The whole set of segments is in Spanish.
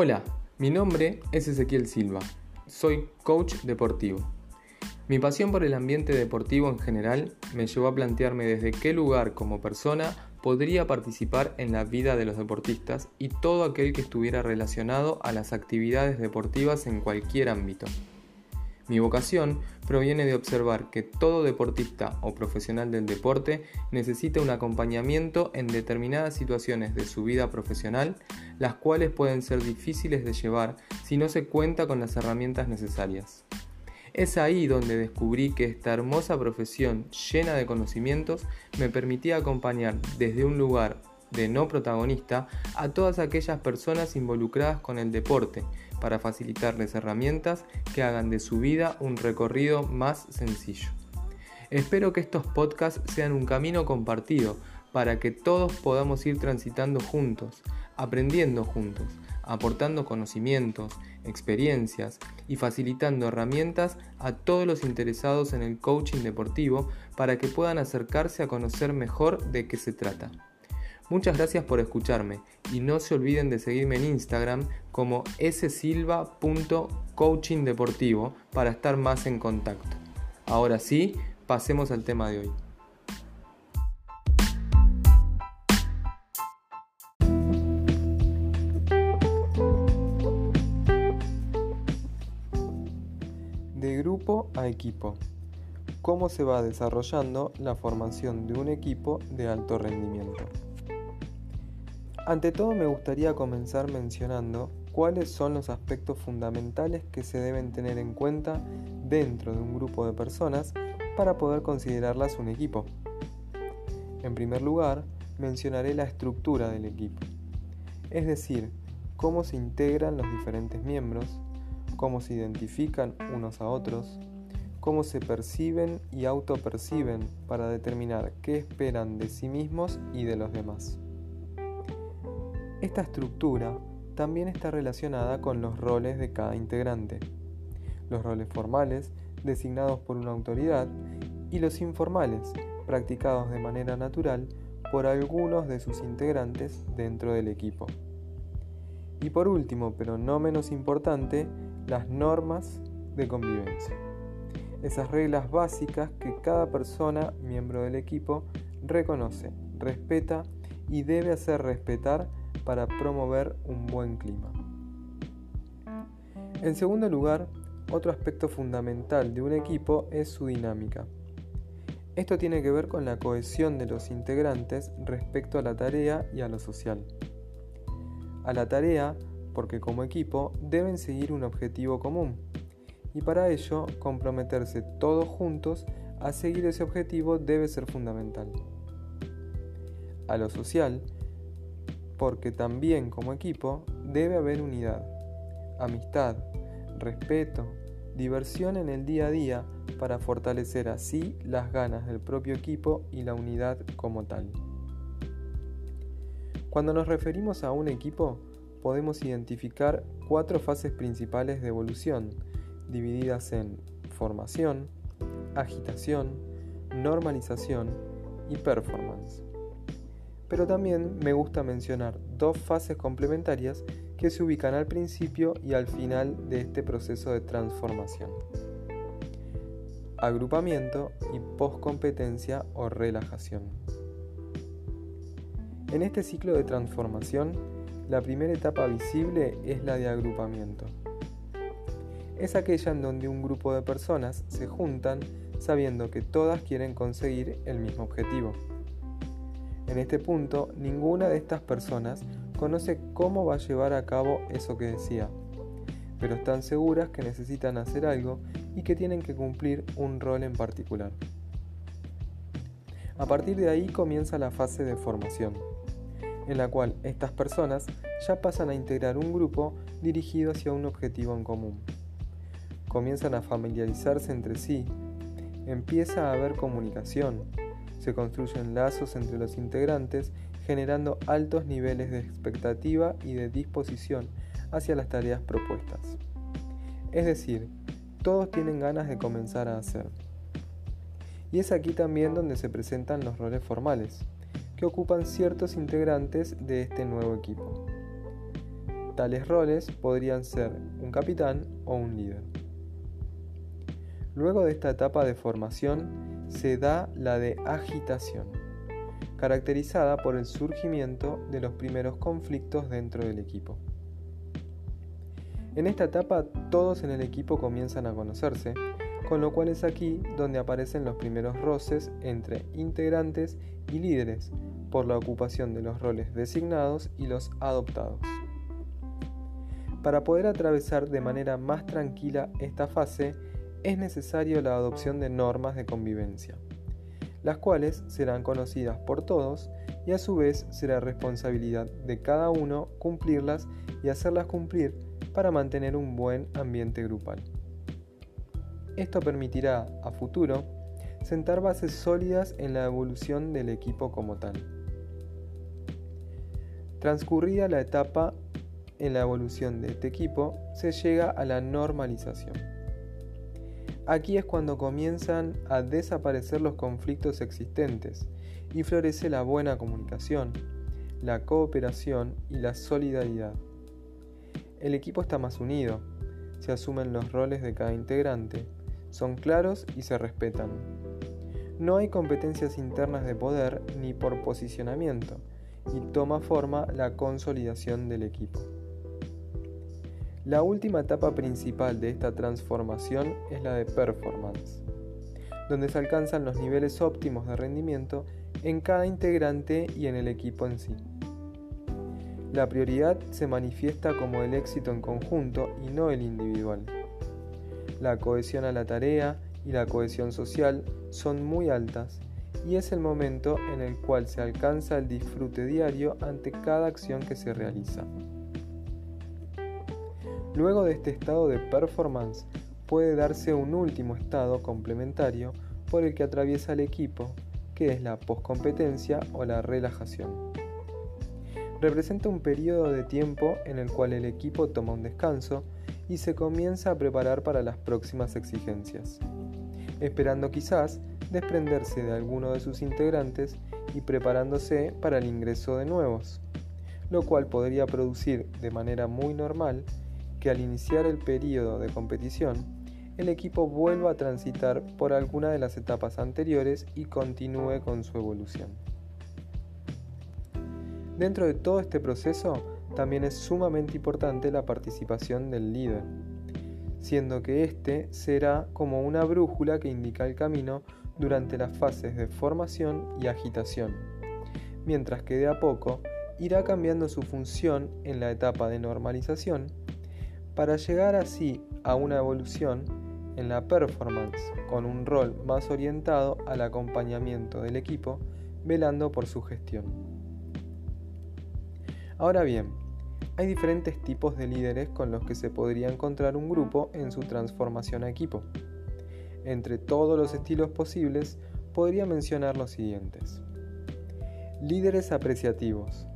Hola, mi nombre es Ezequiel Silva, soy coach deportivo. Mi pasión por el ambiente deportivo en general me llevó a plantearme desde qué lugar como persona podría participar en la vida de los deportistas y todo aquel que estuviera relacionado a las actividades deportivas en cualquier ámbito. Mi vocación proviene de observar que todo deportista o profesional del deporte necesita un acompañamiento en determinadas situaciones de su vida profesional, las cuales pueden ser difíciles de llevar si no se cuenta con las herramientas necesarias. Es ahí donde descubrí que esta hermosa profesión llena de conocimientos me permitía acompañar desde un lugar de no protagonista a todas aquellas personas involucradas con el deporte para facilitarles herramientas que hagan de su vida un recorrido más sencillo. Espero que estos podcasts sean un camino compartido para que todos podamos ir transitando juntos, aprendiendo juntos, aportando conocimientos, experiencias y facilitando herramientas a todos los interesados en el coaching deportivo para que puedan acercarse a conocer mejor de qué se trata. Muchas gracias por escucharme y no se olviden de seguirme en Instagram como ssilva.coachingdeportivo para estar más en contacto. Ahora sí, pasemos al tema de hoy. De grupo a equipo. ¿Cómo se va desarrollando la formación de un equipo de alto rendimiento? Ante todo me gustaría comenzar mencionando cuáles son los aspectos fundamentales que se deben tener en cuenta dentro de un grupo de personas para poder considerarlas un equipo. En primer lugar, mencionaré la estructura del equipo, es decir, cómo se integran los diferentes miembros, cómo se identifican unos a otros, cómo se perciben y autoperciben para determinar qué esperan de sí mismos y de los demás. Esta estructura también está relacionada con los roles de cada integrante, los roles formales designados por una autoridad y los informales practicados de manera natural por algunos de sus integrantes dentro del equipo. Y por último, pero no menos importante, las normas de convivencia. Esas reglas básicas que cada persona, miembro del equipo, reconoce, respeta y debe hacer respetar para promover un buen clima. En segundo lugar, otro aspecto fundamental de un equipo es su dinámica. Esto tiene que ver con la cohesión de los integrantes respecto a la tarea y a lo social. A la tarea, porque como equipo deben seguir un objetivo común, y para ello comprometerse todos juntos a seguir ese objetivo debe ser fundamental. A lo social, porque también como equipo debe haber unidad, amistad, respeto, diversión en el día a día para fortalecer así las ganas del propio equipo y la unidad como tal. Cuando nos referimos a un equipo, podemos identificar cuatro fases principales de evolución, divididas en formación, agitación, normalización y performance pero también me gusta mencionar dos fases complementarias que se ubican al principio y al final de este proceso de transformación. Agrupamiento y poscompetencia o relajación. En este ciclo de transformación, la primera etapa visible es la de agrupamiento. Es aquella en donde un grupo de personas se juntan sabiendo que todas quieren conseguir el mismo objetivo. En este punto, ninguna de estas personas conoce cómo va a llevar a cabo eso que decía, pero están seguras que necesitan hacer algo y que tienen que cumplir un rol en particular. A partir de ahí comienza la fase de formación, en la cual estas personas ya pasan a integrar un grupo dirigido hacia un objetivo en común. Comienzan a familiarizarse entre sí, empieza a haber comunicación, se construyen lazos entre los integrantes generando altos niveles de expectativa y de disposición hacia las tareas propuestas. Es decir, todos tienen ganas de comenzar a hacer. Y es aquí también donde se presentan los roles formales, que ocupan ciertos integrantes de este nuevo equipo. Tales roles podrían ser un capitán o un líder. Luego de esta etapa de formación se da la de agitación, caracterizada por el surgimiento de los primeros conflictos dentro del equipo. En esta etapa todos en el equipo comienzan a conocerse, con lo cual es aquí donde aparecen los primeros roces entre integrantes y líderes por la ocupación de los roles designados y los adoptados. Para poder atravesar de manera más tranquila esta fase, es necesario la adopción de normas de convivencia, las cuales serán conocidas por todos y a su vez será responsabilidad de cada uno cumplirlas y hacerlas cumplir para mantener un buen ambiente grupal. Esto permitirá a futuro sentar bases sólidas en la evolución del equipo como tal. Transcurrida la etapa en la evolución de este equipo, se llega a la normalización. Aquí es cuando comienzan a desaparecer los conflictos existentes y florece la buena comunicación, la cooperación y la solidaridad. El equipo está más unido, se asumen los roles de cada integrante, son claros y se respetan. No hay competencias internas de poder ni por posicionamiento, y toma forma la consolidación del equipo. La última etapa principal de esta transformación es la de performance, donde se alcanzan los niveles óptimos de rendimiento en cada integrante y en el equipo en sí. La prioridad se manifiesta como el éxito en conjunto y no el individual. La cohesión a la tarea y la cohesión social son muy altas y es el momento en el cual se alcanza el disfrute diario ante cada acción que se realiza. Luego de este estado de performance puede darse un último estado complementario por el que atraviesa el equipo, que es la poscompetencia o la relajación. Representa un periodo de tiempo en el cual el equipo toma un descanso y se comienza a preparar para las próximas exigencias, esperando quizás desprenderse de alguno de sus integrantes y preparándose para el ingreso de nuevos, lo cual podría producir de manera muy normal al iniciar el periodo de competición, el equipo vuelva a transitar por alguna de las etapas anteriores y continúe con su evolución. Dentro de todo este proceso también es sumamente importante la participación del líder, siendo que éste será como una brújula que indica el camino durante las fases de formación y agitación, mientras que de a poco irá cambiando su función en la etapa de normalización para llegar así a una evolución en la performance con un rol más orientado al acompañamiento del equipo, velando por su gestión. Ahora bien, hay diferentes tipos de líderes con los que se podría encontrar un grupo en su transformación a equipo. Entre todos los estilos posibles, podría mencionar los siguientes. Líderes apreciativos.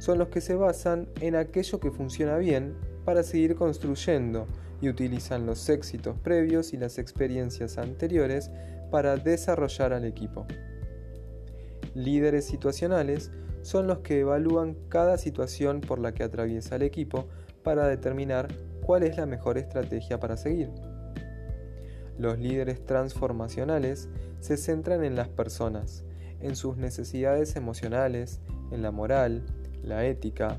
Son los que se basan en aquello que funciona bien para seguir construyendo y utilizan los éxitos previos y las experiencias anteriores para desarrollar al equipo. Líderes situacionales son los que evalúan cada situación por la que atraviesa el equipo para determinar cuál es la mejor estrategia para seguir. Los líderes transformacionales se centran en las personas, en sus necesidades emocionales, en la moral, la ética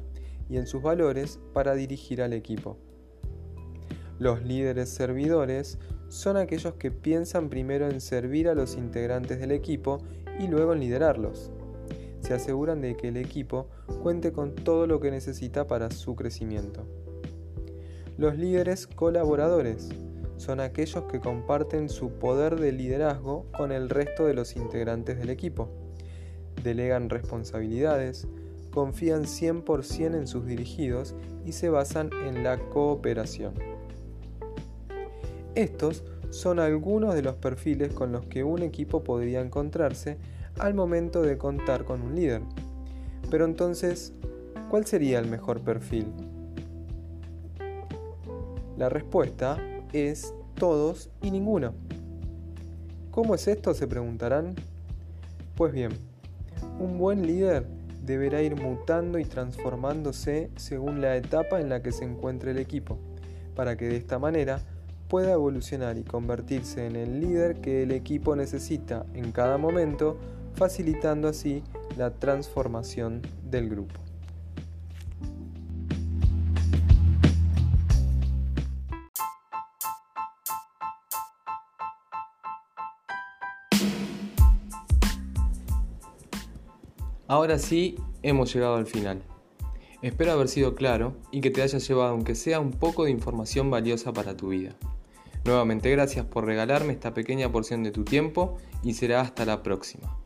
y en sus valores para dirigir al equipo. Los líderes servidores son aquellos que piensan primero en servir a los integrantes del equipo y luego en liderarlos se aseguran de que el equipo cuente con todo lo que necesita para su crecimiento. Los líderes colaboradores son aquellos que comparten su poder de liderazgo con el resto de los integrantes del equipo. Delegan responsabilidades, confían 100% en sus dirigidos y se basan en la cooperación. Estos son algunos de los perfiles con los que un equipo podría encontrarse al momento de contar con un líder. Pero entonces, ¿cuál sería el mejor perfil? La respuesta es todos y ninguno. ¿Cómo es esto? se preguntarán. Pues bien, un buen líder deberá ir mutando y transformándose según la etapa en la que se encuentre el equipo, para que de esta manera pueda evolucionar y convertirse en el líder que el equipo necesita en cada momento, facilitando así la transformación del grupo. Ahora sí, hemos llegado al final. Espero haber sido claro y que te haya llevado aunque sea un poco de información valiosa para tu vida. Nuevamente gracias por regalarme esta pequeña porción de tu tiempo y será hasta la próxima.